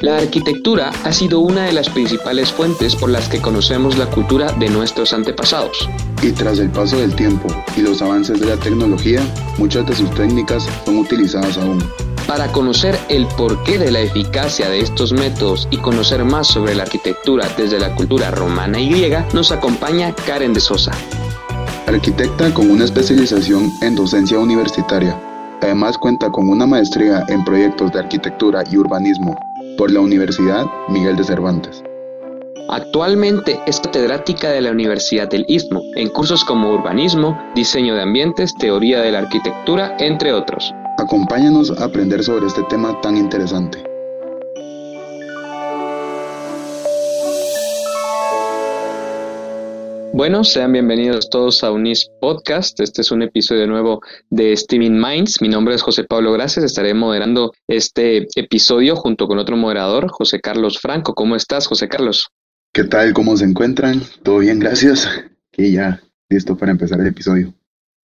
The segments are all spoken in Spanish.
La arquitectura ha sido una de las principales fuentes por las que conocemos la cultura de nuestros antepasados. Y tras el paso del tiempo y los avances de la tecnología, muchas de sus técnicas son utilizadas aún. Para conocer el porqué de la eficacia de estos métodos y conocer más sobre la arquitectura desde la cultura romana y griega, nos acompaña Karen de Sosa. Arquitecta con una especialización en docencia universitaria. Además cuenta con una maestría en proyectos de arquitectura y urbanismo por la Universidad Miguel de Cervantes. Actualmente es catedrática de la Universidad del Istmo en cursos como urbanismo, diseño de ambientes, teoría de la arquitectura, entre otros. Acompáñanos a aprender sobre este tema tan interesante. Bueno, sean bienvenidos todos a Unis Podcast. Este es un episodio nuevo de Steaming Minds. Mi nombre es José Pablo Gracias. Estaré moderando este episodio junto con otro moderador, José Carlos Franco. ¿Cómo estás, José Carlos? ¿Qué tal? ¿Cómo se encuentran? ¿Todo bien? Gracias. Y ya listo para empezar el episodio.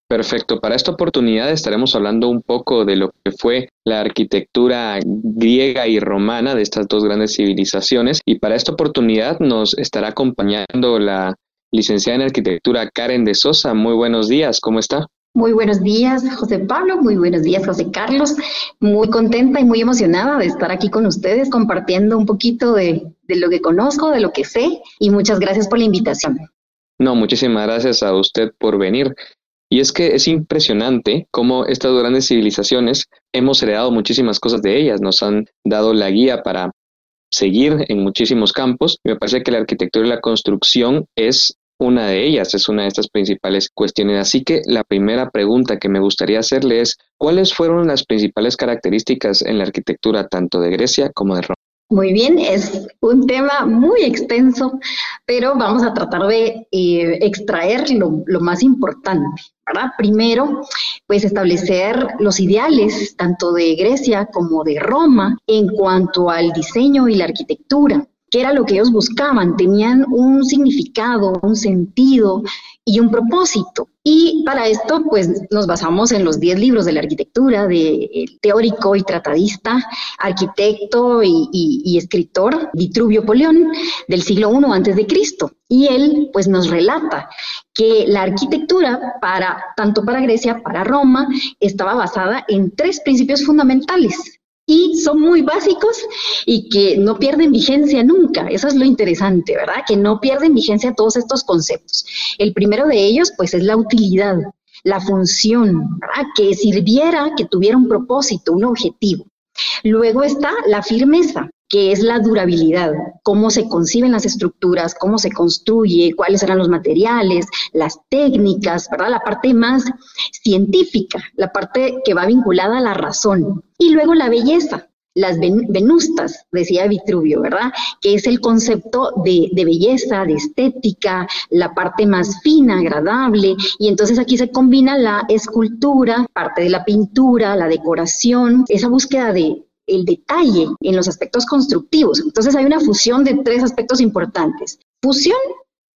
Perfecto. Para esta oportunidad estaremos hablando un poco de lo que fue la arquitectura griega y romana de estas dos grandes civilizaciones. Y para esta oportunidad nos estará acompañando la licenciada en arquitectura Karen de Sosa. Muy buenos días, ¿cómo está? Muy buenos días, José Pablo. Muy buenos días, José Carlos. Muy contenta y muy emocionada de estar aquí con ustedes compartiendo un poquito de, de, lo que conozco, de lo que sé y muchas gracias por la invitación. No, muchísimas gracias a usted por venir. Y es que es impresionante cómo estas grandes civilizaciones hemos heredado muchísimas cosas de ellas, nos han dado la guía para seguir en muchísimos campos. Me parece que la arquitectura y la construcción es una de ellas, es una de estas principales cuestiones. Así que la primera pregunta que me gustaría hacerle es, ¿cuáles fueron las principales características en la arquitectura tanto de Grecia como de Roma? Muy bien, es un tema muy extenso, pero vamos a tratar de eh, extraer lo, más importante. Primero, pues establecer los ideales tanto de Grecia como de Roma en cuanto al diseño y la arquitectura que era lo que ellos buscaban, tenían un significado, un sentido y un propósito. Y para esto, pues nos basamos en los 10 libros de la arquitectura de teórico y tratadista, arquitecto y, escritor Vitruvio Polión del siglo I antes de Cristo. Y él, pues, nos relata que la arquitectura para tanto para Grecia, para Roma, estaba basada en tres principios fundamentales y son muy básicos y que no pierden vigencia nunca. Eso es lo interesante, ¿verdad? Que no pierden vigencia todos estos conceptos. El primero de ellos, pues, es la utilidad, la función, ¿verdad? Que sirviera, que tuviera un propósito, un objetivo. Luego está la firmeza, que es la durabilidad, cómo se conciben las estructuras, cómo se construye, cuáles eran los materiales, las técnicas, ¿verdad? La parte más científica, la parte que va vinculada a la razón. Y luego la belleza, las venustas, decía Vitruvio, ¿verdad? Que es el concepto de, de, belleza, de estética, la parte más fina, agradable, y entonces aquí se combina la escultura, parte de la pintura, la decoración, esa búsqueda de, el detalle en los aspectos constructivos. Entonces hay una fusión de tres aspectos importantes. Fusión,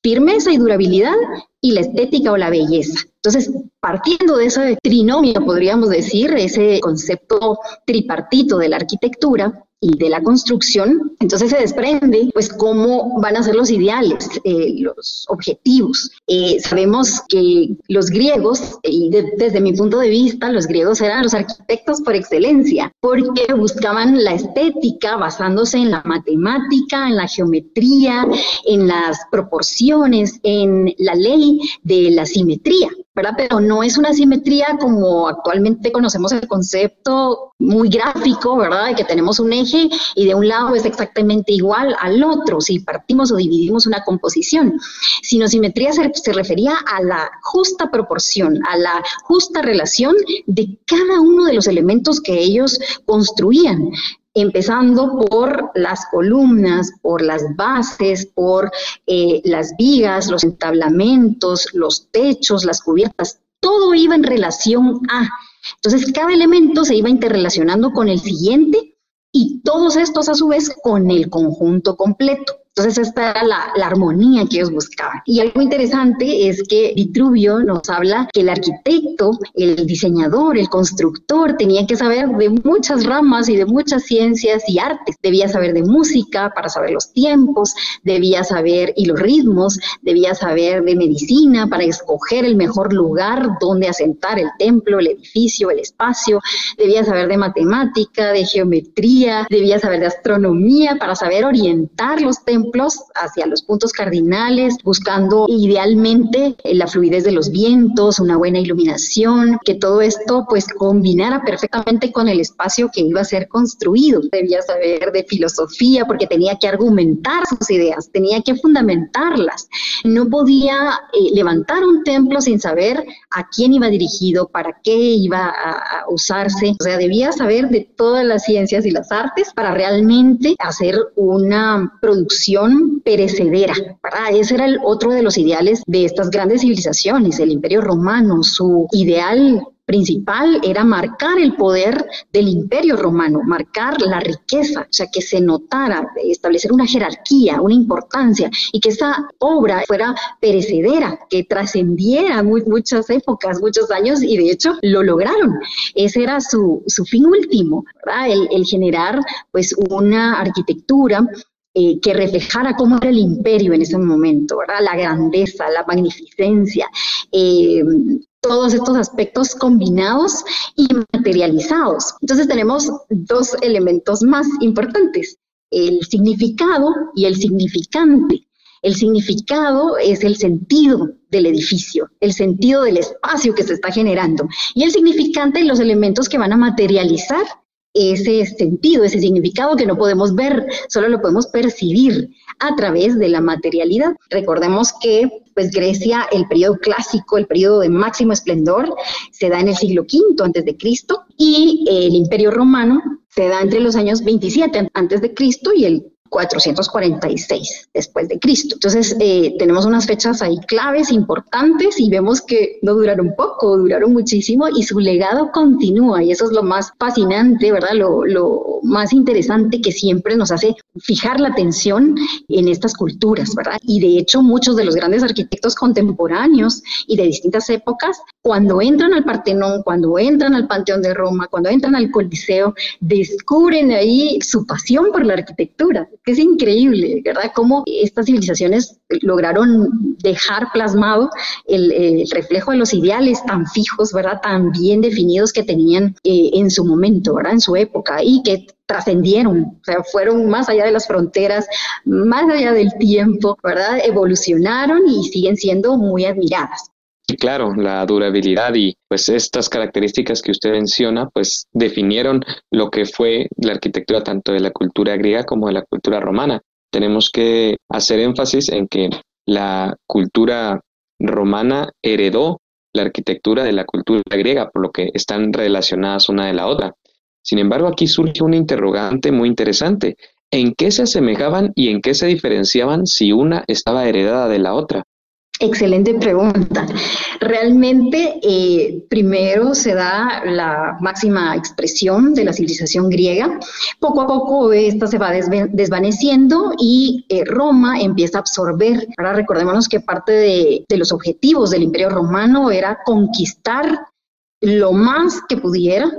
firmeza y durabilidad y la estética o la belleza. Entonces, partiendo de ese trinomio, podríamos decir, ese concepto tripartito de la arquitectura, y de la construcción, entonces se desprende pues cómo van a ser los ideales, eh, los objetivos. Eh, sabemos que los griegos, y desde mi punto de vista, los griegos eran los arquitectos por excelencia, porque buscaban la estética basándose en la matemática, en la geometría, en las proporciones, en la ley de la simetría. ¿Verdad? Pero no es una simetría como actualmente conocemos el concepto muy gráfico, ¿verdad? De que tenemos un eje y de un lado es exactamente igual al otro, si partimos o dividimos una composición, sino simetría se, se refería a la justa proporción, a la justa relación de cada uno de los elementos que ellos construían empezando por las columnas, por las bases, por eh, las vigas, los entablamentos, los techos, las cubiertas, todo iba en relación a. Entonces, cada elemento se iba interrelacionando con el siguiente y todos estos a su vez con el conjunto completo. Entonces esta era la, la, armonía que ellos buscaban. Y algo interesante es que Vitruvio nos habla que el arquitecto, el diseñador, el constructor tenía que saber de muchas ramas y de muchas ciencias y artes. Debía saber de música para saber los tiempos, debía saber y los ritmos, debía saber de medicina para escoger el mejor lugar donde asentar el templo, el edificio, el espacio, debía saber de matemática, de geometría, debía saber de astronomía para saber orientar los templos hacia los puntos cardinales, buscando idealmente eh, la fluidez de los vientos, una buena iluminación, que todo esto pues combinara perfectamente con el espacio que iba a ser construido. Debía saber de filosofía porque tenía que argumentar sus ideas, tenía que fundamentarlas. No podía eh, levantar un templo sin saber a quién iba dirigido, para qué iba a, a usarse. O sea, debía saber de todas las ciencias y las artes para realmente hacer una producción perecedera. Ese era el otro de los ideales de estas grandes civilizaciones, el imperio romano. Su ideal principal era marcar el poder del imperio romano, marcar la riqueza, o sea, que se notara, establecer una jerarquía, una importancia y que esa obra fuera perecedera, que trascendiera muchas épocas, muchos años y de hecho lo lograron. Ese era su, fin último, El, el generar pues una arquitectura eh, que reflejara cómo era el imperio en ese momento, ¿verdad? La grandeza, la magnificencia, eh, todos estos aspectos combinados y materializados. Entonces tenemos dos elementos más importantes, el significado y el significante. El significado es el sentido del edificio, el sentido del espacio que se está generando. Y el significante, los elementos que van a materializar ese sentido, ese significado que no podemos ver, solo lo podemos percibir a través de la materialidad. Recordemos que pues Grecia, el periodo clásico, el periodo de máximo esplendor, se da en el siglo V antes de Cristo y el Imperio Romano se da entre los años 27 antes de Cristo y el 446 después de Cristo. Entonces, eh, tenemos unas fechas ahí claves, importantes, y vemos que no duraron poco, duraron muchísimo, y su legado continúa, y eso es lo más fascinante, ¿verdad? Lo, lo más interesante que siempre nos hace fijar la atención en estas culturas, ¿verdad? Y de hecho, muchos de los grandes arquitectos contemporáneos y de distintas épocas, cuando entran al Partenón, cuando entran al Panteón de Roma, cuando entran al Coliseo, descubren ahí su pasión por la arquitectura es increíble, ¿verdad? Cómo estas civilizaciones lograron dejar plasmado el, reflejo de los ideales tan fijos, ¿verdad? Tan bien definidos que tenían eh, en su momento, ¿verdad? En su época y que trascendieron, o sea, fueron más allá de las fronteras, más allá del tiempo, ¿verdad? Evolucionaron y siguen siendo muy admiradas. Claro, la durabilidad y pues estas características que usted menciona, pues definieron lo que fue la arquitectura tanto de la cultura griega como de la cultura romana. Tenemos que hacer énfasis en que la cultura romana heredó la arquitectura de la cultura griega, por lo que están relacionadas una de la otra. Sin embargo, aquí surge un interrogante muy interesante. ¿En qué se asemejaban y en qué se diferenciaban si una estaba heredada de la otra? Excelente pregunta. Realmente, eh, primero se da la máxima expresión de la civilización griega. Poco a poco esta se va desvaneciendo y eh, Roma empieza a absorber. Ahora recordémonos que parte de, de los objetivos del Imperio Romano era conquistar lo más que pudiera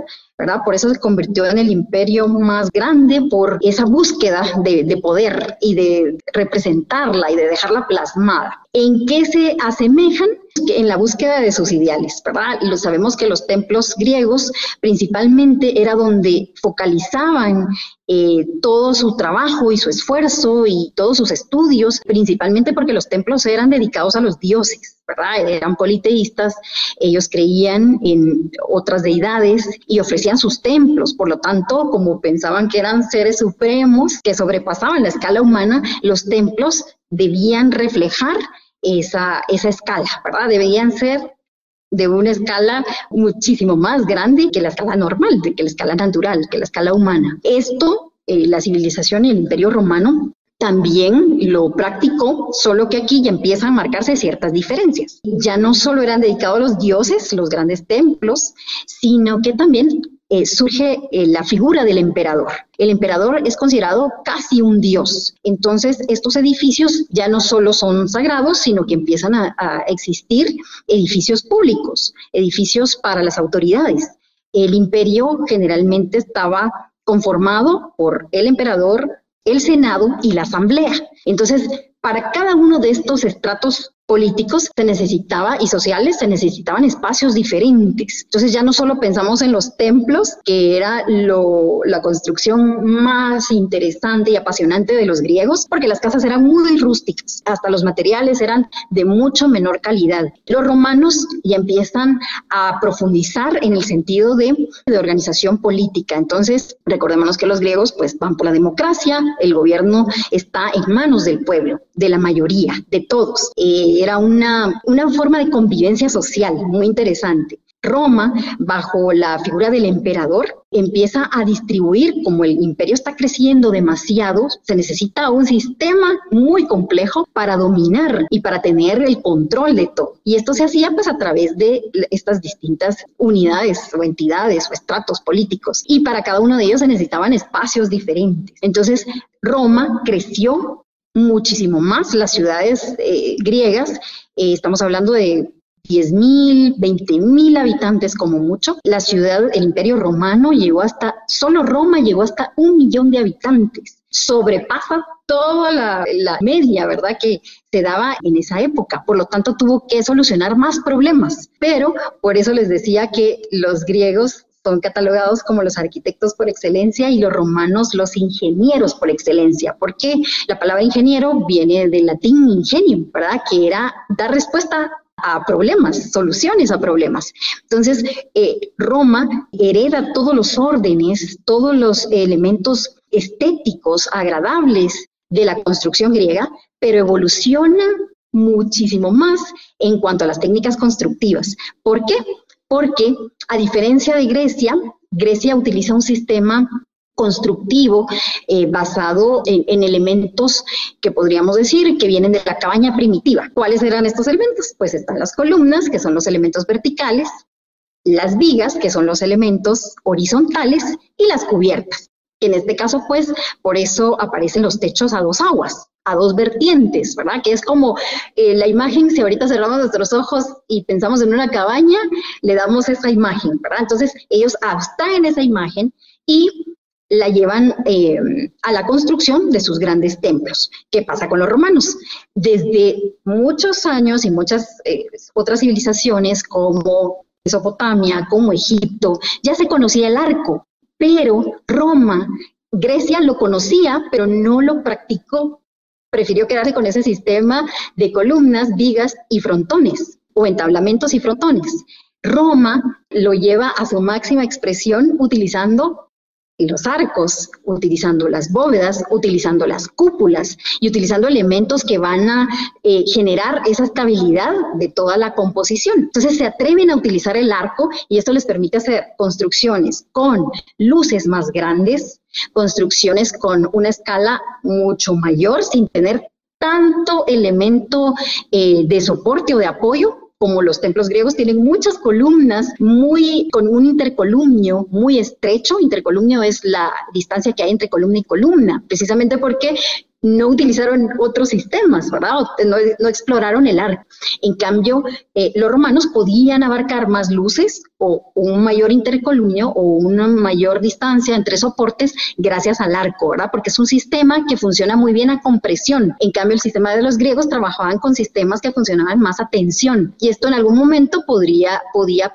por eso se convirtió en el imperio más grande por esa búsqueda de, poder y de representarla y de dejarla plasmada. ¿En qué se asemejan? En la búsqueda de sus ideales, ¿verdad? Lo sabemos que los templos griegos principalmente era donde focalizaban eh, todo su trabajo y su esfuerzo y todos sus estudios, principalmente porque los templos eran dedicados a los dioses, ¿verdad? Eran politeístas, ellos creían en otras deidades y ofrecían sus templos, por lo tanto, como pensaban que eran seres supremos que sobrepasaban la escala humana, los templos debían reflejar esa, esa escala, ¿verdad? Debían ser de una escala muchísimo más grande que la escala normal, que la escala natural, que la escala humana. Esto, eh, la civilización y el imperio romano también lo practicó, solo que aquí ya empiezan a marcarse ciertas diferencias. Ya no solo eran dedicados los dioses, los grandes templos, sino que también eh, surge eh, la figura del emperador. El emperador es considerado casi un dios. Entonces, estos edificios ya no solo son sagrados, sino que empiezan a, a existir edificios públicos, edificios para las autoridades. El imperio generalmente estaba conformado por el emperador, el Senado y la Asamblea. Entonces, para cada uno de estos estratos políticos se necesitaba y sociales se necesitaban espacios diferentes. Entonces ya no solo pensamos en los templos, que era lo, la construcción más interesante y apasionante de los griegos, porque las casas eran muy rústicas, hasta los materiales eran de mucho menor calidad. Los romanos ya empiezan a profundizar en el sentido de, de organización política. Entonces, recordémonos que los griegos pues van por la democracia, el gobierno está en manos del pueblo, de la mayoría, de todos. Eh, era una, una forma de convivencia social muy interesante. Roma, bajo la figura del emperador, empieza a distribuir, como el imperio está creciendo demasiado, se necesita un sistema muy complejo para dominar y para tener el control de todo. Y esto se hacía pues a través de estas distintas unidades o entidades o estratos políticos. Y para cada uno de ellos se necesitaban espacios diferentes. Entonces, Roma creció muchísimo más las ciudades eh, griegas. Eh, estamos hablando de 10.000, 20.000 habitantes como mucho. La ciudad, el imperio romano llegó hasta, solo Roma llegó hasta un millón de habitantes. Sobrepasa toda la, la, media, ¿verdad? Que se daba en esa época. Por lo tanto, tuvo que solucionar más problemas. Pero por eso les decía que los griegos son catalogados como los arquitectos por excelencia y los romanos los ingenieros por excelencia, porque la palabra ingeniero viene del latín ingenium, ¿verdad? Que era dar respuesta a problemas, soluciones a problemas. Entonces, eh, Roma hereda todos los órdenes, todos los elementos estéticos agradables de la construcción griega, pero evoluciona muchísimo más en cuanto a las técnicas constructivas. ¿Por qué? Porque a diferencia de Grecia, Grecia utiliza un sistema constructivo eh, basado en, en, elementos que podríamos decir que vienen de la cabaña primitiva. ¿Cuáles eran estos elementos? Pues están las columnas, que son los elementos verticales, las vigas, que son los elementos horizontales, y las cubiertas. En este caso, pues, por eso aparecen los techos a dos aguas a dos vertientes, ¿verdad? Que es como eh, la imagen, si ahorita cerramos nuestros ojos y pensamos en una cabaña, le damos esa imagen, ¿verdad? Entonces ellos abstraen esa imagen y la llevan eh, a la construcción de sus grandes templos. ¿Qué pasa con los romanos? Desde muchos años y muchas eh, otras civilizaciones como Mesopotamia, como Egipto, ya se conocía el arco, pero Roma Grecia lo conocía, pero no lo practicó prefirió quedarse con ese sistema de columnas, vigas y frontones, o entablamentos y frontones. Roma lo lleva a su máxima expresión utilizando los arcos, utilizando las bóvedas, utilizando las cúpulas y utilizando elementos que van a eh, generar esa estabilidad de toda la composición. Entonces se atreven a utilizar el arco y esto les permite hacer construcciones con luces más grandes, construcciones con una escala mucho mayor sin tener tanto elemento eh, de soporte o de apoyo como los templos griegos, tienen muchas columnas, muy con un intercolumnio muy estrecho. Intercolumnio es la distancia que hay entre columna y columna, precisamente porque no utilizaron otros sistemas, ¿verdad? No, exploraron el arco. En cambio, eh, los romanos podían abarcar más luces o un mayor intercolumnio o una mayor distancia entre soportes gracias al arco, ¿verdad? Porque es un sistema que funciona muy bien a compresión. En cambio, el sistema de los griegos trabajaban con sistemas que funcionaban más a tensión. Y esto en algún momento podría,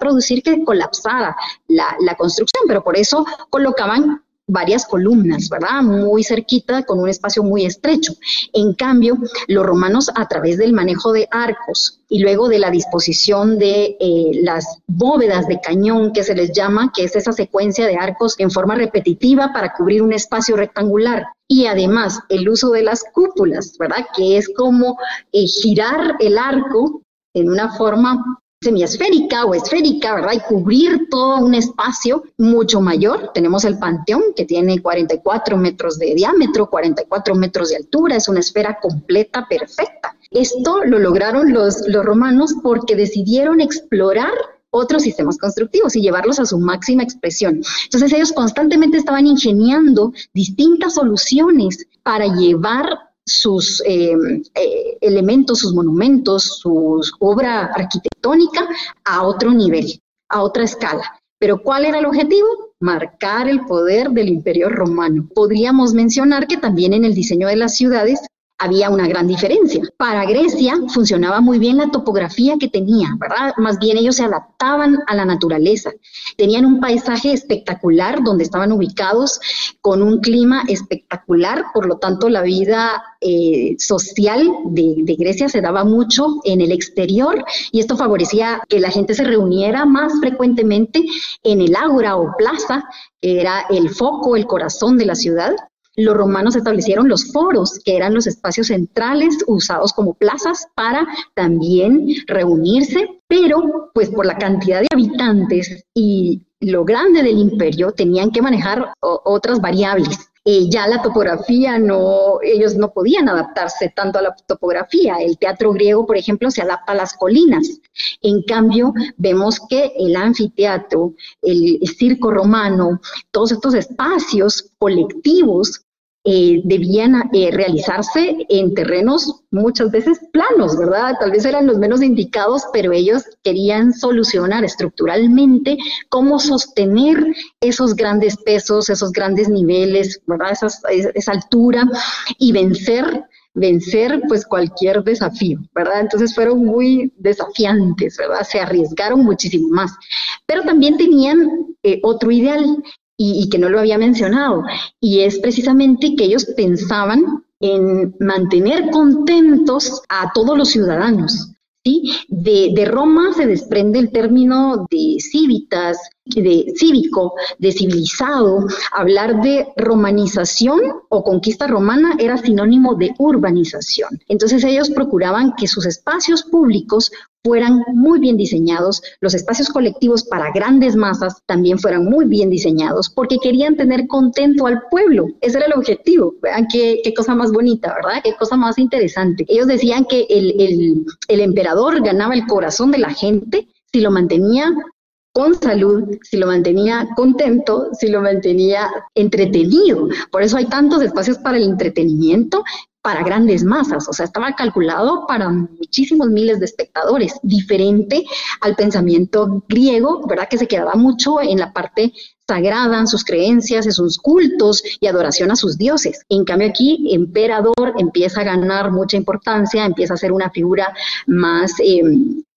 producir que colapsara la, la construcción, pero por eso colocaban varias columnas, ¿verdad? Muy cerquita, con un espacio muy estrecho. En cambio, los romanos a través del manejo de arcos y luego de la disposición de eh, las bóvedas de cañón que se les llama, que es esa secuencia de arcos en forma repetitiva para cubrir un espacio rectangular. Y además el uso de las cúpulas, ¿verdad? Que es como eh, girar el arco en una forma semiesférica o esférica, ¿verdad? Y cubrir todo un espacio mucho mayor. Tenemos el Panteón, que tiene 44 metros de diámetro, 44 metros de altura, es una esfera completa, perfecta. Esto lo lograron los, los romanos porque decidieron explorar otros sistemas constructivos y llevarlos a su máxima expresión. Entonces ellos constantemente estaban ingeniando distintas soluciones para llevar sus eh, eh, elementos, sus monumentos, su obra arquitectónica a otro nivel, a otra escala. Pero ¿cuál era el objetivo? Marcar el poder del imperio romano. Podríamos mencionar que también en el diseño de las ciudades había una gran diferencia. Para Grecia funcionaba muy bien la topografía que tenía, ¿verdad? Más bien ellos se adaptaban a la naturaleza. Tenían un paisaje espectacular donde estaban ubicados con un clima espectacular, por lo tanto la vida eh, social de, Grecia se daba mucho en el exterior y esto favorecía que la gente se reuniera más frecuentemente en el ágora o plaza, que era el foco, el corazón de la ciudad, los romanos establecieron los foros, que eran los espacios centrales usados como plazas para también reunirse, pero pues por la cantidad de habitantes y lo grande del imperio tenían que manejar otras variables. Eh, ya la topografía no, ellos no podían adaptarse tanto a la topografía. El teatro griego, por ejemplo, se adapta a las colinas. En cambio, vemos que el anfiteatro, el circo romano, todos estos espacios colectivos eh, debían eh, realizarse en terrenos muchas veces planos, ¿verdad? Tal vez eran los menos indicados, pero ellos querían solucionar estructuralmente cómo sostener esos grandes pesos, esos grandes niveles, ¿verdad? esa altura y vencer vencer pues cualquier desafío, ¿verdad? Entonces fueron muy desafiantes, ¿verdad? Se arriesgaron muchísimo más, pero también tenían eh, otro ideal y, que no lo había mencionado, y es precisamente que ellos pensaban en mantener contentos a todos los ciudadanos. ¿sí? De, de, Roma se desprende el término de cívitas, de cívico, de civilizado. Hablar de romanización o conquista romana era sinónimo de urbanización. Entonces ellos procuraban que sus espacios públicos fueran muy bien diseñados, los espacios colectivos para grandes masas también fueran muy bien diseñados, porque querían tener contento al pueblo. Ese era el objetivo. Vean qué, cosa más bonita, ¿verdad? Qué cosa más interesante. Ellos decían que el emperador ganaba el corazón de la gente si lo mantenía con salud, si lo mantenía contento, si lo mantenía entretenido. Por eso hay tantos espacios para el entretenimiento para grandes masas, o sea, estaba calculado para muchísimos miles de espectadores, diferente al pensamiento griego, ¿verdad? Que se quedaba mucho en la parte sagrada, en sus creencias, en sus cultos y adoración a sus dioses. En cambio aquí, emperador empieza a ganar mucha importancia, empieza a ser una figura más eh,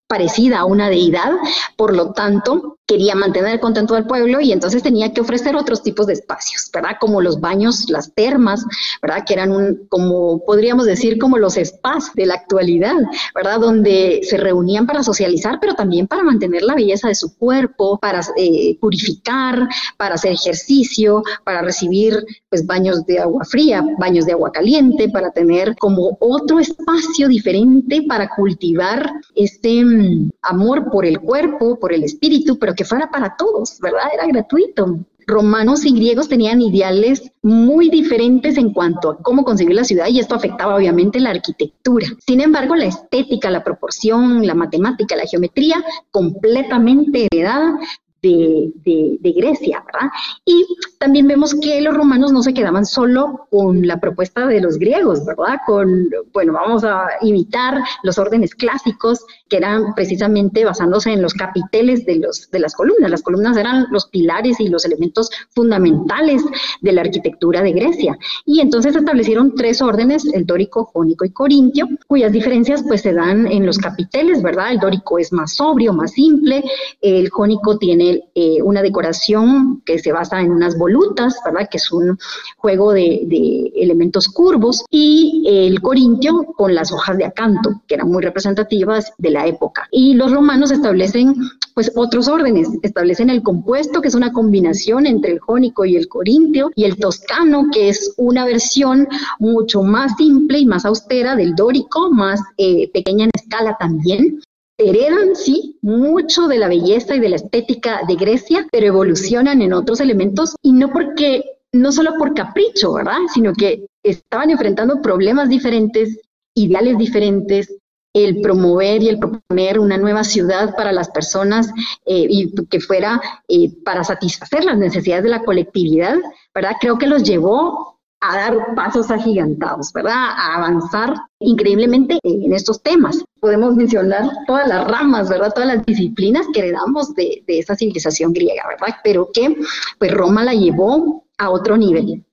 parecida a una deidad, por lo tanto, quería mantener contento al pueblo y entonces tenía que ofrecer otros tipos de espacios, ¿verdad? Como los baños, las termas, ¿verdad? Que eran un, como podríamos decir, como los spas de la actualidad, ¿verdad? Donde se reunían para socializar, pero también para mantener la belleza de su cuerpo, para eh, purificar, para hacer ejercicio, para recibir pues baños de agua fría, baños de agua caliente, para tener como otro espacio diferente para cultivar este mm, amor por el cuerpo, por el espíritu, pero que fuera para todos, ¿verdad? Era gratuito. Romanos y griegos tenían ideales muy diferentes en cuanto a cómo concebir la ciudad y esto afectaba obviamente la arquitectura. Sin embargo, la estética, la proporción, la matemática, la geometría, completamente heredada de, Grecia, ¿verdad? Y también vemos que los romanos no se quedaban solo con la propuesta de los griegos, ¿verdad? Con, bueno, vamos a imitar los órdenes clásicos que eran precisamente basándose en los capiteles de, los, de las columnas. Las columnas eran los pilares y los elementos fundamentales de la arquitectura de Grecia. Y entonces establecieron tres órdenes, el dórico, jónico y corintio, cuyas diferencias pues se dan en los capiteles, ¿verdad? El dórico es más sobrio, más simple, el jónico tiene eh, una decoración que se basa en unas volutas, ¿verdad? Que es un juego de, elementos curvos, y el corintio con las hojas de acanto, que eran muy representativas de la época. Y los romanos establecen pues otros órdenes, establecen el compuesto, que es una combinación entre el jónico y el corintio, y el toscano, que es una versión mucho más simple y más austera del dórico, más eh, pequeña en escala también, heredan, sí, mucho de la belleza y de la estética de Grecia, pero evolucionan en otros elementos y no porque, no solo por capricho, ¿verdad? Sino que estaban enfrentando problemas diferentes, ideales diferentes, el promover y el proponer una nueva ciudad para las personas eh, y que fuera eh, para satisfacer las necesidades de la colectividad, ¿verdad? Creo que los llevó a dar pasos agigantados, ¿verdad? A avanzar increíblemente en estos temas. Podemos mencionar todas las ramas, ¿verdad? Todas las disciplinas que heredamos de, de esa civilización griega, ¿verdad? Pero que pues Roma la llevó a otro nivel.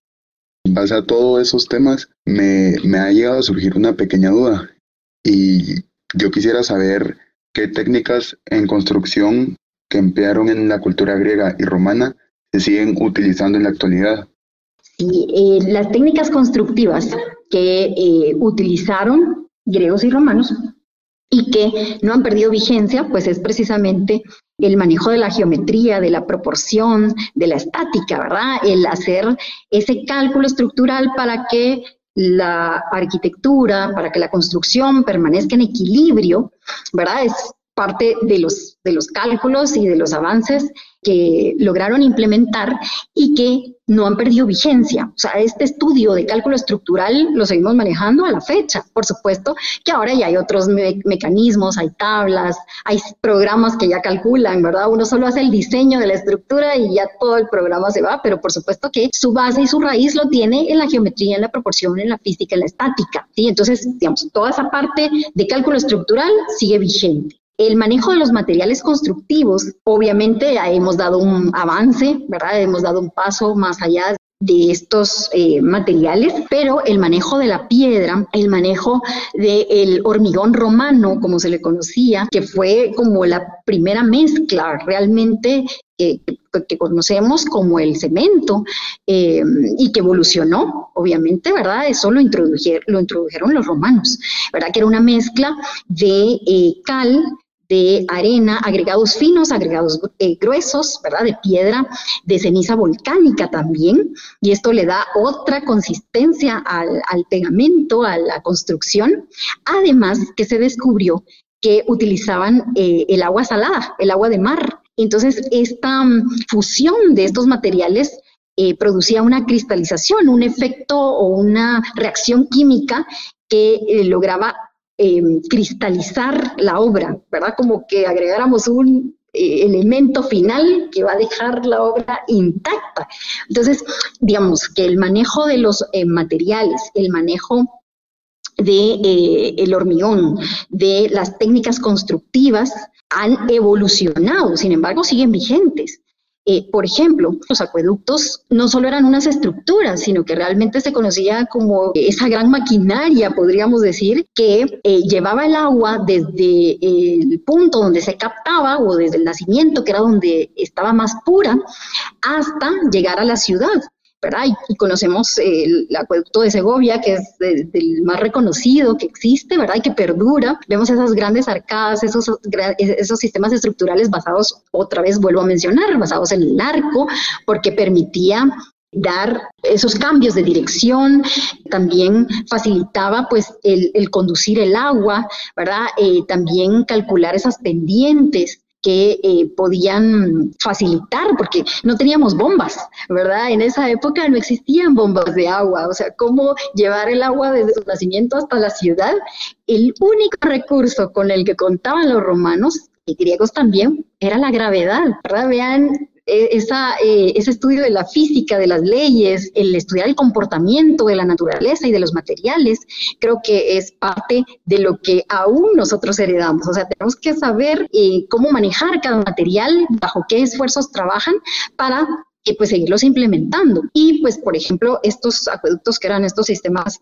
En base a todos esos temas, me, me ha llegado a surgir una pequeña duda y yo quisiera saber qué técnicas en construcción que emplearon en la cultura griega y romana se siguen utilizando en la actualidad. Sí, eh, las técnicas constructivas que eh, utilizaron griegos y romanos y que no han perdido vigencia, pues es precisamente el manejo de la geometría, de la proporción, de la estática, ¿verdad? El hacer ese cálculo estructural para que la arquitectura, para que la construcción permanezca en equilibrio, ¿verdad? Es parte de los, de los cálculos y de los avances que lograron implementar y que no han perdido vigencia. O sea, este estudio de cálculo estructural lo seguimos manejando a la fecha. Por supuesto que ahora ya hay otros mecanismos, hay tablas, hay programas que ya calculan, ¿verdad? Uno solo hace el diseño de la estructura y ya todo el programa se va, pero por supuesto que su base y su raíz lo tiene en la geometría, en la proporción, en la física, en la estática. ¿sí? Entonces, digamos, toda esa parte de cálculo estructural sigue vigente. El manejo de los materiales constructivos, obviamente hemos dado un avance, ¿verdad? Hemos dado un paso más allá de estos eh, materiales, pero el manejo de la piedra, el manejo del hormigón romano, como se le conocía, que fue como la primera mezcla realmente que conocemos como el cemento eh, y que evolucionó, obviamente, ¿verdad? Eso lo, introdujeron, lo introdujeron los romanos, ¿verdad? Que era una mezcla de eh, cal, de arena, agregados finos, agregados eh, gruesos, ¿verdad? De piedra, de ceniza volcánica también, y esto le da otra consistencia al, pegamento, a la construcción. Además, que se descubrió que utilizaban eh, el agua salada, el agua de mar. Entonces, esta mm, fusión de estos materiales eh, producía una cristalización, un efecto o una reacción química que lograba eh, cristalizar la obra, ¿verdad? Como que agregáramos un eh, elemento final que va a dejar la obra intacta. Entonces, digamos que el manejo de los eh, materiales, el manejo de el hormigón, de las técnicas constructivas han evolucionado, sin embargo siguen vigentes. Eh, por ejemplo, los acueductos no solo eran unas estructuras, sino que realmente se conocía como esa gran maquinaria, podríamos decir, que eh, llevaba el agua desde el punto donde se captaba o desde el nacimiento, que era donde estaba más pura, hasta llegar a la ciudad. Y, conocemos el acueducto de Segovia, que es el más reconocido que existe, ¿verdad? Y que perdura. Vemos esas grandes arcadas, esos, esos sistemas estructurales basados, otra vez vuelvo a mencionar, basados en el arco, porque permitía dar esos cambios de dirección, también facilitaba pues el, conducir el agua, ¿verdad? Eh, también calcular esas pendientes que eh, podían facilitar, porque no teníamos bombas, ¿verdad? En esa época no existían bombas de agua, o sea, cómo llevar el agua desde su nacimiento hasta la ciudad. El único recurso con el que contaban los romanos y griegos también era la gravedad, ¿verdad? Vean esa, eh, ese estudio de la física, de las leyes, el estudiar el comportamiento de la naturaleza y de los materiales, creo que es parte de lo que aún nosotros heredamos. O sea, tenemos que saber eh, cómo manejar cada material, bajo qué esfuerzos trabajan para eh, pues seguirlos implementando. Y pues, por ejemplo, estos acueductos que eran estos sistemas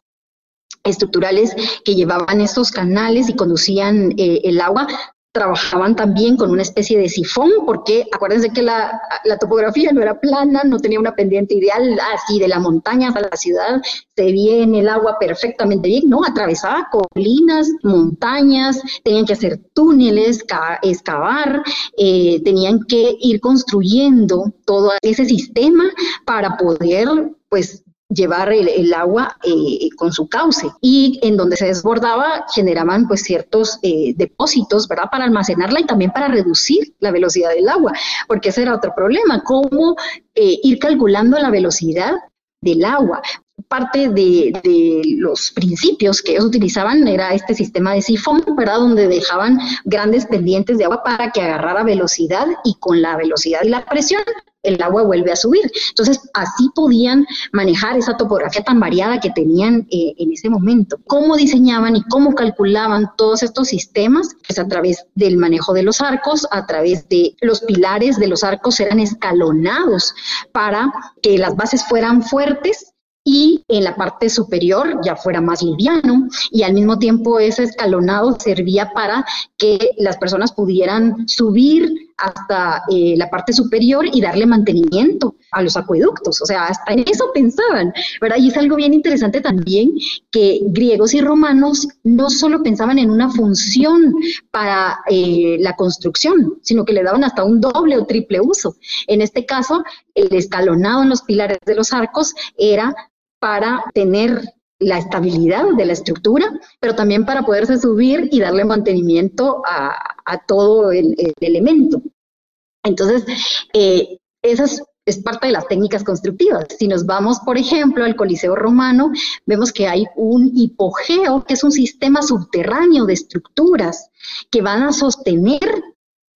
estructurales que llevaban estos canales y conducían el agua, trabajaban también con una especie de sifón, porque acuérdense que la, topografía no era plana, no tenía una pendiente ideal, así de la montaña a la ciudad, se viene el agua perfectamente bien, ¿no? Atravesaba colinas, montañas, tenían que hacer túneles, excavar, eh, tenían que ir construyendo todo ese sistema para poder, pues, llevar el, agua eh, con su cauce y en donde se desbordaba generaban pues ciertos eh, depósitos, ¿verdad? Para almacenarla y también para reducir la velocidad del agua, porque ese era otro problema, cómo eh, ir calculando la velocidad del agua. parte de, de, los principios que ellos utilizaban era este sistema de sifón, ¿verdad? Donde dejaban grandes pendientes de agua para que agarrara velocidad y con la velocidad y la presión el agua vuelve a subir. Entonces, así podían manejar esa topografía tan variada que tenían eh, en ese momento. ¿Cómo diseñaban y cómo calculaban todos estos sistemas? Pues a través del manejo de los arcos, a través de los pilares de los arcos eran escalonados para que las bases fueran fuertes y en la parte superior ya fuera más liviano y al mismo tiempo ese escalonado servía para que las personas pudieran subir hasta eh, la parte superior y darle mantenimiento a los acueductos, o sea, hasta en eso pensaban, ¿verdad? Y es algo bien interesante también que griegos y romanos no solo pensaban en una función para eh, la construcción, sino que le daban hasta un doble o triple uso. En este caso, el escalonado en los pilares de los arcos era para tener la estabilidad de la estructura, pero también para poderse subir y darle mantenimiento a, todo el, elemento. Entonces, eh, esa es, parte de las técnicas constructivas. Si nos vamos, por ejemplo, al Coliseo Romano, vemos que hay un hipogeo, que es un sistema subterráneo de estructuras que van a sostener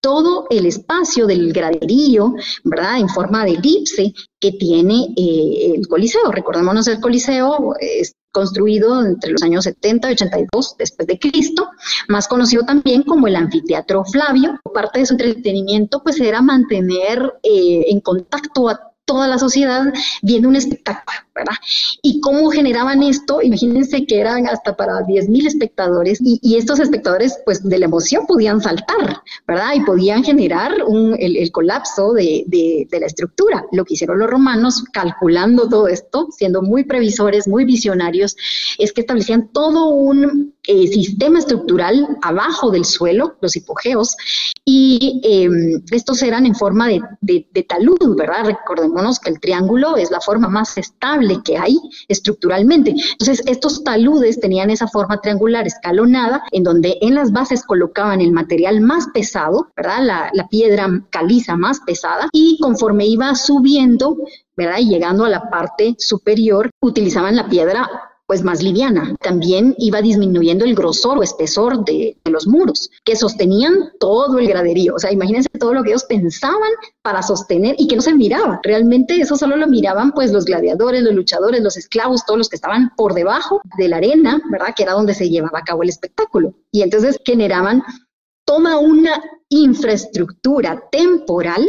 todo el espacio del graderío, ¿verdad? En forma de elipse que tiene eh, el Coliseo. Recordémonos, el Coliseo es construido entre los años 70 y 82 después de Cristo, más conocido también como el anfiteatro Flavio. Parte de su entretenimiento pues era mantener eh, en contacto a toda la sociedad viendo un espectáculo, ¿verdad? Y cómo generaban esto, imagínense que eran hasta para 10.000 espectadores y, estos espectadores pues de la emoción podían saltar, ¿verdad? Y podían generar el, colapso de, la estructura. Lo que hicieron los romanos calculando todo esto, siendo muy previsores, muy visionarios, es que establecían todo un eh, sistema estructural abajo del suelo, los hipogeos, y em, estos eran en forma de talud, ¿verdad? Recordémonos que el triángulo es la forma más estable que hay estructuralmente. Entonces, estos taludes tenían esa forma triangular escalonada, en donde en las bases colocaban el material más pesado, ¿verdad? La, la piedra caliza más pesada, y conforme iba subiendo, ¿verdad? Y llegando a la parte superior, utilizaban la piedra pues más liviana. También iba disminuyendo el grosor o espesor de, los muros, que sostenían todo el graderío. O sea, imagínense todo lo que ellos pensaban para sostener y que no se miraba. Realmente eso solo lo miraban pues los gladiadores, los luchadores, los esclavos, todos los que estaban por debajo de la arena, ¿verdad? Que era donde se llevaba a cabo el espectáculo. Y entonces generaban toda una infraestructura temporal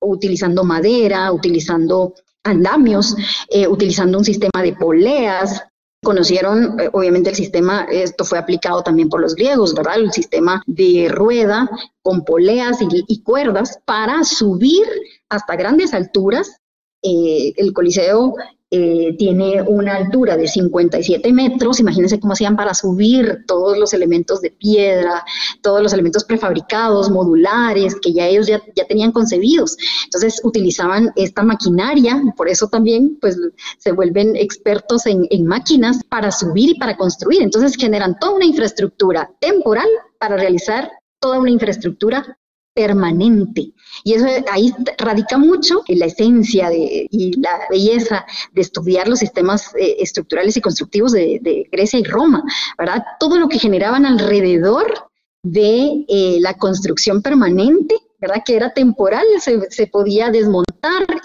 utilizando madera, utilizando andamios, eh, utilizando un sistema de poleas, Conocieron, eh, obviamente, el sistema, esto fue aplicado también por los griegos, ¿verdad? El sistema de rueda con poleas y, cuerdas para subir hasta grandes alturas. Eh, el Coliseo eh, tiene una altura de 57 metros. Imagínense cómo hacían para subir todos los elementos de piedra, todos los elementos prefabricados, modulares, que ya ellos ya, tenían concebidos. Entonces utilizaban esta maquinaria, por eso también pues se vuelven expertos en, en máquinas para subir y para construir. Entonces generan toda una infraestructura temporal para realizar toda una infraestructura permanente. Y eso ahí radica mucho en la esencia de, y la belleza de estudiar los sistemas eh, estructurales y constructivos de, Grecia y Roma, ¿verdad? Todo lo que generaban alrededor de eh, la construcción permanente ¿verdad? Que era temporal, se, se, podía desmontar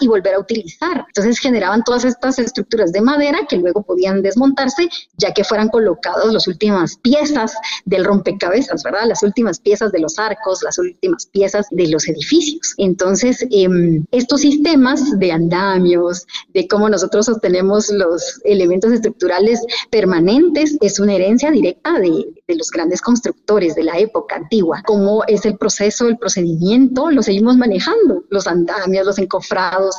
y volver a utilizar. Entonces generaban todas estas estructuras de madera que luego podían desmontarse ya que fueran colocadas las últimas piezas del rompecabezas, ¿verdad? Las últimas piezas de los arcos, las últimas piezas de los edificios. Entonces, em, estos sistemas de andamios, de cómo nosotros sostenemos los elementos estructurales permanentes, es una herencia directa de, de los grandes constructores de la época antigua. Cómo es el proceso, el procedimiento lo seguimos manejando, los andamios, los encofrados,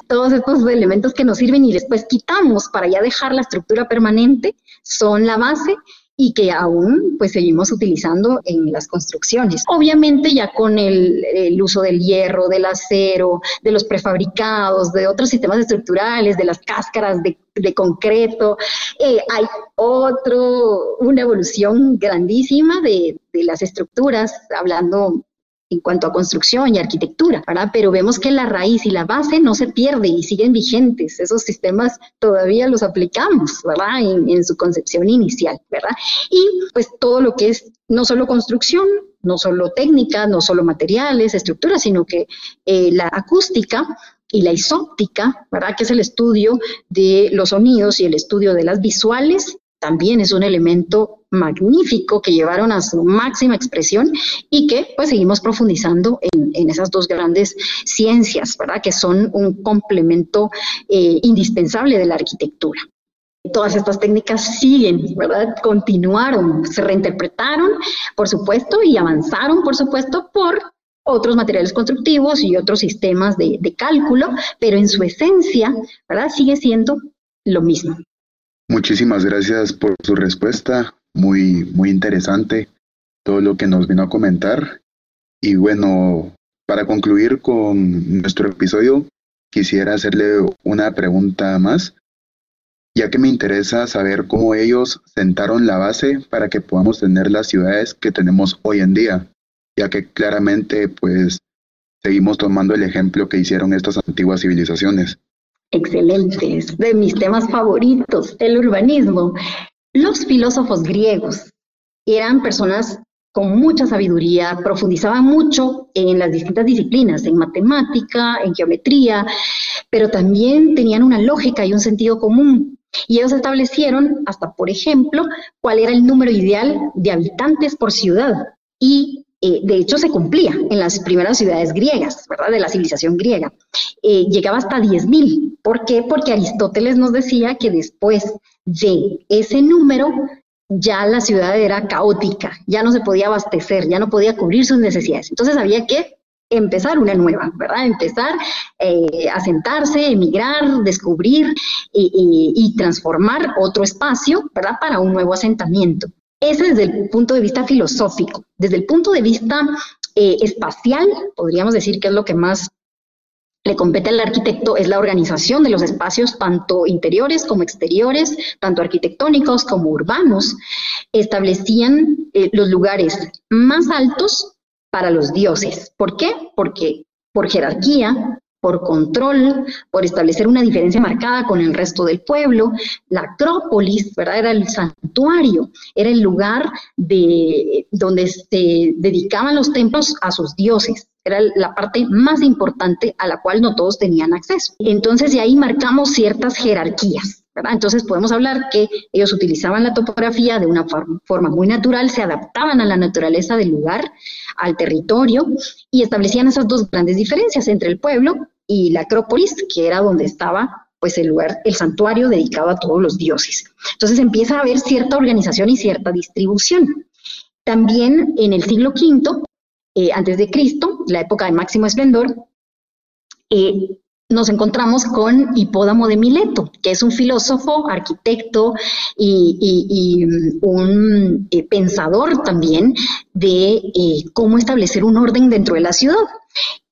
todos estos elementos que nos sirven y después quitamos para ya dejar la estructura permanente, son la base y que aún pues seguimos utilizando en las construcciones. Obviamente ya con el, uso del hierro, del acero, de los prefabricados, de otros sistemas estructurales, de las cáscaras de, concreto, eh, hay otro, una evolución grandísima de, de las estructuras, hablando en cuanto a construcción y arquitectura, ¿verdad? Pero vemos que la raíz y la base no se pierde y siguen vigentes. Esos sistemas todavía los aplicamos, ¿verdad? En, su concepción inicial, ¿verdad? Y pues todo lo que es no solo construcción, no solo técnica, no solo materiales, estructuras, sino que eh, la acústica y la isóptica, ¿verdad? Que es el estudio de los sonidos y el estudio de las visuales, también es un elemento magnífico que llevaron a su máxima expresión y que pues seguimos profundizando en, esas dos grandes ciencias, ¿verdad? Que son un complemento eh, indispensable de la arquitectura. Todas estas técnicas siguen, ¿verdad? Continuaron, se reinterpretaron, por supuesto, y avanzaron, por supuesto, por otros materiales constructivos y otros sistemas de, de cálculo, pero en su esencia, ¿verdad? Sigue siendo lo mismo. Muchísimas gracias por su respuesta, muy, muy interesante todo lo que nos vino a comentar. Y bueno, para concluir con nuestro episodio, quisiera hacerle una pregunta más ya que me interesa saber cómo ellos sentaron la base para que podamos tener las ciudades que tenemos hoy en día, ya que claramente pues seguimos tomando el ejemplo que hicieron estas antiguas civilizaciones. Excelente, es de mis temas favoritos, el urbanismo. Los filósofos griegos eran personas con mucha sabiduría, profundizaban mucho en las distintas disciplinas, en matemática, en geometría, pero también tenían una lógica y un sentido común. Y ellos establecieron hasta, por ejemplo, cuál era el número ideal de habitantes por ciudad. Y eh, de hecho se cumplía en las primeras ciudades griegas, ¿verdad? De la civilización griega. Eh, llegaba hasta 10.000. ¿Por qué? Porque Aristóteles nos decía que después de ese número ya la ciudad era caótica, ya no se podía abastecer, ya no podía cubrir sus necesidades. Entonces había que empezar una nueva, ¿verdad? Empezar eh, a sentarse, emigrar, descubrir y, transformar otro espacio, ¿verdad? Para un nuevo asentamiento. Ese desde el punto de vista filosófico. Desde el punto de vista eh, espacial, podríamos decir que es lo que más le compete al arquitecto es la organización de los espacios, tanto interiores como exteriores, tanto arquitectónicos como urbanos. Establecían eh, los lugares más altos para los dioses. ¿Por qué? Porque por jerarquía, por control, por establecer una diferencia marcada con el resto del pueblo. La Acrópolis, ¿verdad? Era el santuario, era el lugar de, donde se dedicaban los templos a sus dioses. Era la parte más importante a la cual no todos tenían acceso. Entonces, de ahí marcamos ciertas jerarquías. Entonces podemos hablar que ellos utilizaban la topografía de una forma muy natural, se adaptaban a la naturaleza del lugar, al territorio, y establecían esas dos grandes diferencias entre el pueblo y la Acrópolis, que era donde estaba pues el lugar, el santuario dedicado a todos los dioses. Entonces empieza a haber cierta organización y cierta distribución. También en el siglo V, eh, antes de Cristo, la época de máximo esplendor, eh, nos encontramos con Hipódamo de Mileto, que es un filósofo, arquitecto y, mm, un eh, pensador también de eh, cómo establecer un orden dentro de la ciudad.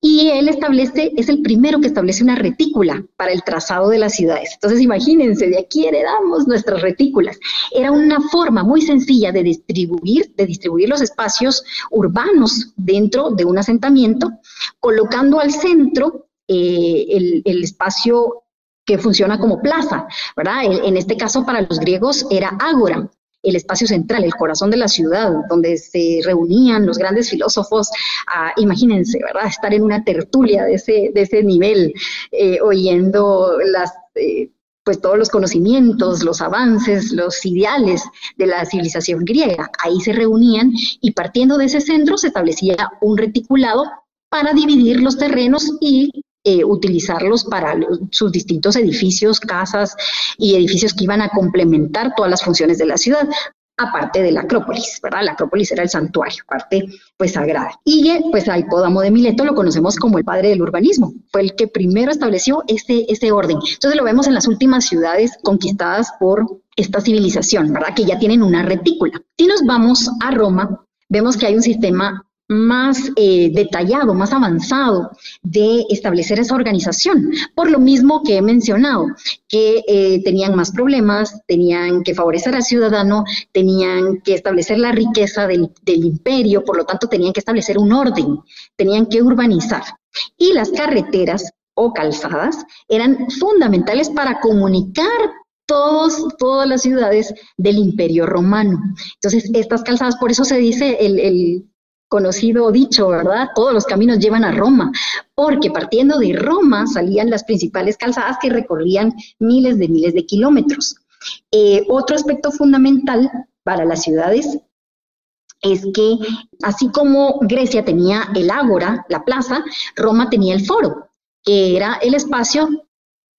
Y él establece, es el primero que establece una retícula para el trazado de las ciudades. Entonces imagínense, de aquí heredamos nuestras retículas. Era una forma muy sencilla de distribuir, de distribuir los espacios urbanos dentro de un asentamiento, colocando al centro eh, el, espacio que funciona como plaza, ¿verdad? En, este caso para los griegos era ágora, el espacio central, el corazón de la ciudad, donde se reunían los grandes filósofos, imagínense, ¿verdad? Estar en una tertulia de ese, de ese nivel, eh, oyendo las... Eh, pues todos los conocimientos, los avances, los ideales de la civilización griega. Ahí se reunían y partiendo de ese centro se establecía un reticulado para dividir los terrenos y eh, utilizarlos para sus distintos edificios, casas y edificios que iban a complementar todas las funciones de la ciudad aparte de la Acrópolis, ¿verdad? La Acrópolis era el santuario, parte pues sagrada. Y pues a Hipódamo de Mileto lo conocemos como el padre del urbanismo, fue el que primero estableció este, este orden. Entonces lo vemos en las últimas ciudades conquistadas por esta civilización, ¿verdad? Que ya tienen una retícula. Si nos vamos a Roma, vemos que hay un sistema más eh, detallado, más avanzado de establecer esa organización. Por lo mismo que he mencionado, que eh, tenían más problemas, tenían que favorecer al ciudadano, tenían que establecer la riqueza del, imperio, por lo tanto tenían que establecer un orden, tenían que urbanizar. Y las carreteras o calzadas eran fundamentales para comunicar todos, todas las ciudades del imperio romano. Entonces, estas calzadas, por eso se dice el conocido dicho, ¿verdad? Todos los caminos llevan a Roma, porque partiendo de Roma salían las principales calzadas que recorrían miles de miles de kilómetros. Eh, otro aspecto fundamental para las ciudades es que así como Grecia tenía el ágora, la plaza, Roma tenía el foro, que era el espacio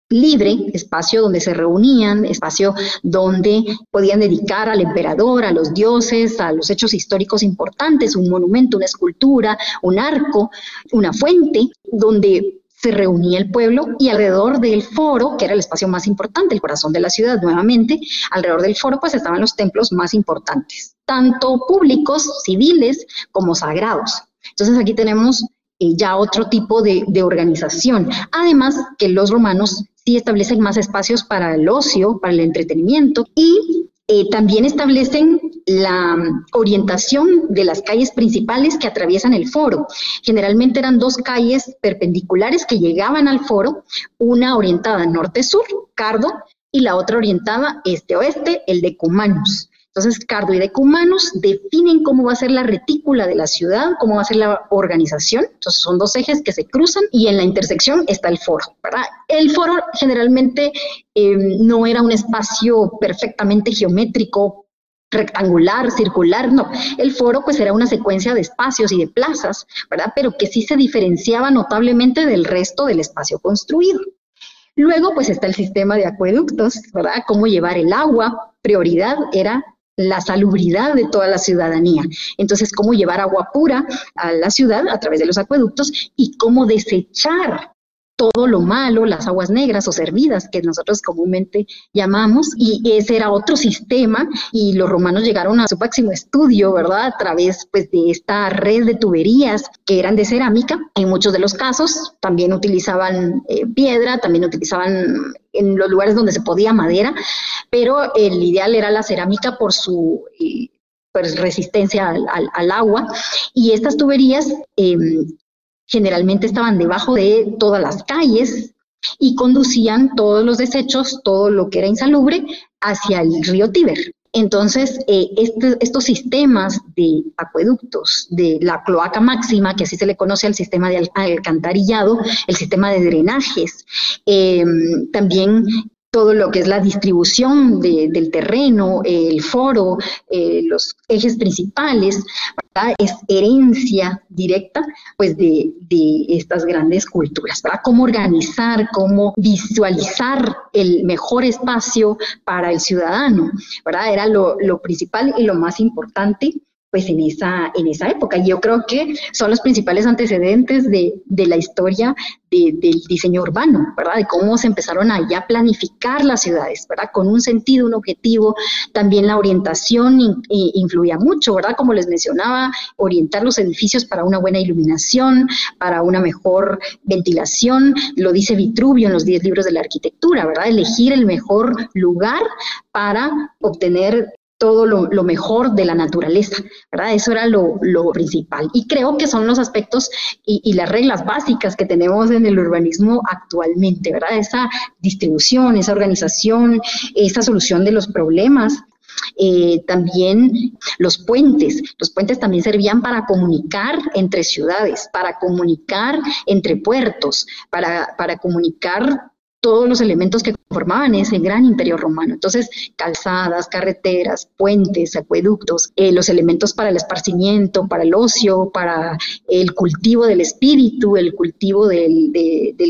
libre, espacio donde se reunían, espacio donde podían dedicar al emperador, a los dioses, a los hechos históricos importantes, un monumento, una escultura, un arco, una fuente, donde se reunía el pueblo y alrededor del foro, que era el espacio más importante, el corazón de la ciudad nuevamente, alrededor del foro pues estaban los templos más importantes, tanto públicos, civiles, como sagrados. Entonces aquí tenemos eh, ya otro tipo de, organización. Además que los romanos sí establecen más espacios para el ocio, para el entretenimiento y eh, también establecen la orientación de las calles principales que atraviesan el foro. Generalmente eran dos calles perpendiculares que llegaban al foro, una orientada norte-sur, Cardo, y la otra orientada este-oeste, el de Cumanus. Entonces, Cardo y Decumanus definen cómo va a ser la retícula de la ciudad, cómo va a ser la organización. Entonces, son dos ejes que se cruzan y en la intersección está el foro, ¿verdad? El foro generalmente em, no era un espacio perfectamente geométrico, rectangular, circular, no. El foro pues era una secuencia de espacios y de plazas, ¿verdad? Pero que sí se diferenciaba notablemente del resto del espacio construido. Luego pues está el sistema de acueductos, ¿verdad? Cómo llevar el agua, prioridad era la salubridad de toda la ciudadanía. Entonces, cómo llevar agua pura a la ciudad a través de los acueductos y cómo desechar todo lo malo, las aguas negras o servidas que nosotros comúnmente llamamos, y ese era otro sistema y los romanos llegaron a su máximo estudio, ¿verdad? A través pues de esta red de tuberías que eran de cerámica, en muchos de los casos también utilizaban eh, piedra, también utilizaban en los lugares donde se podía madera, pero el ideal era la cerámica por su... Eh, pues, resistencia al, agua y estas tuberías em, generalmente estaban debajo de todas las calles y conducían todos los desechos, todo lo que era insalubre, hacia el río Tíber. Entonces, eh, este, estos sistemas de acueductos, de la cloaca máxima, que así se le conoce al sistema de alcantarillado, el sistema de drenajes, eh, también todo lo que es la distribución del terreno, el foro, eh, los ejes principales, es herencia directa pues de, estas grandes culturas, ¿verdad? Cómo organizar, cómo visualizar el mejor espacio para el ciudadano, ¿verdad? Era lo, lo principal y lo más importante pues en esa, en esa época. Yo creo que son los principales antecedentes de, de la historia del diseño urbano, ¿verdad? De cómo se empezaron a planificar las ciudades, ¿verdad? Con un sentido, un objetivo. También la orientación influía mucho, ¿verdad? Como les mencionaba, orientar los edificios para una buena iluminación, para una mejor ventilación. Lo dice Vitruvio en los 10 libros de la arquitectura, ¿verdad? Elegir el mejor lugar para obtener todo lo, mejor de la naturaleza, ¿verdad? Eso era lo, principal. Y creo que son los aspectos y, las reglas básicas que tenemos en el urbanismo actualmente, ¿verdad? Esa distribución, esa organización, esa solución de los problemas. Eh, también los puentes. Los puentes también servían para comunicar entre ciudades, para comunicar entre puertos, para, para comunicar todos los elementos que formaban ese gran imperio romano. Entonces, calzadas, carreteras, puentes, acueductos, eh, los elementos para el esparcimiento, para el ocio, para el cultivo del espíritu, el cultivo del,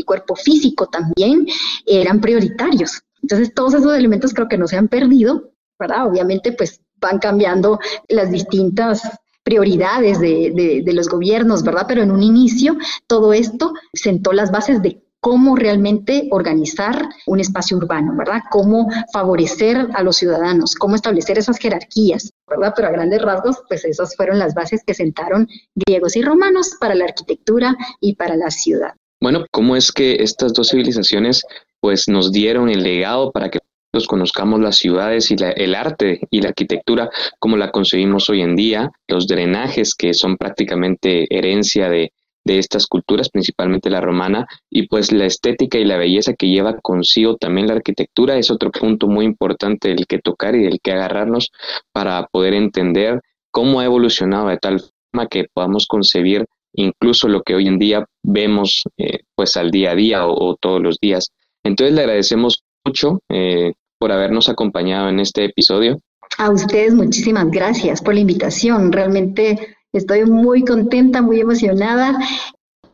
cuerpo físico también, eran prioritarios. Entonces, todos esos elementos creo que no se han perdido, ¿verdad? Obviamente, pues van cambiando las distintas prioridades de, de, de, los gobiernos, ¿verdad? Pero en un inicio todo esto sentó las bases de cómo realmente organizar un espacio urbano, ¿verdad? Cómo favorecer a los ciudadanos, cómo establecer esas jerarquías, ¿verdad? Pero a grandes rasgos, pues esas fueron las bases que sentaron griegos y romanos para la arquitectura y para la ciudad. Bueno, ¿cómo es que estas dos civilizaciones pues nos dieron el legado para que conozcamos las ciudades y el arte y la arquitectura como la concebimos hoy en día, los drenajes que son prácticamente herencia de, de estas culturas, principalmente la romana, y pues la estética y la belleza que lleva consigo también la arquitectura es otro punto muy importante del que tocar y del que agarrarnos para poder entender cómo ha evolucionado de tal forma que podamos concebir incluso lo que hoy en día vemos eh, pues al día a día o, todos los días. Entonces le agradecemos mucho eh, por habernos acompañado en este episodio. A ustedes muchísimas gracias por la invitación. Realmente estoy muy contenta, muy emocionada.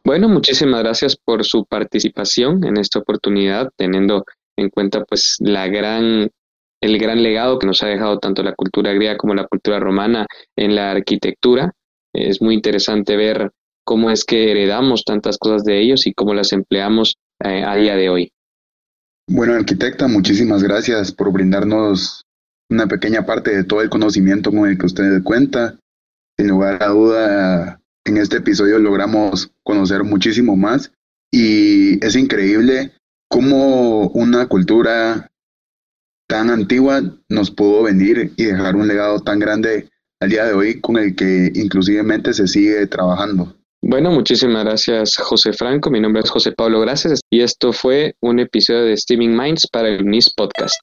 Bueno, muchísimas gracias por su participación en esta oportunidad, teniendo en cuenta pues la gran el gran legado que nos ha dejado tanto la cultura griega como la cultura romana en la arquitectura. Es muy interesante ver cómo es que heredamos tantas cosas de ellos y cómo las empleamos eh, a día de hoy. Bueno, arquitecta, muchísimas gracias por brindarnos una pequeña parte de todo el conocimiento con el que usted cuenta. Sin lugar a duda, en este episodio logramos conocer muchísimo más y es increíble cómo una cultura tan antigua nos pudo venir y dejar un legado tan grande al día de hoy con el que inclusivemente se sigue trabajando. Bueno, muchísimas gracias José Franco. Mi nombre es José Pablo Gracias y esto fue un episodio de Steaming Minds para el NIS Podcast.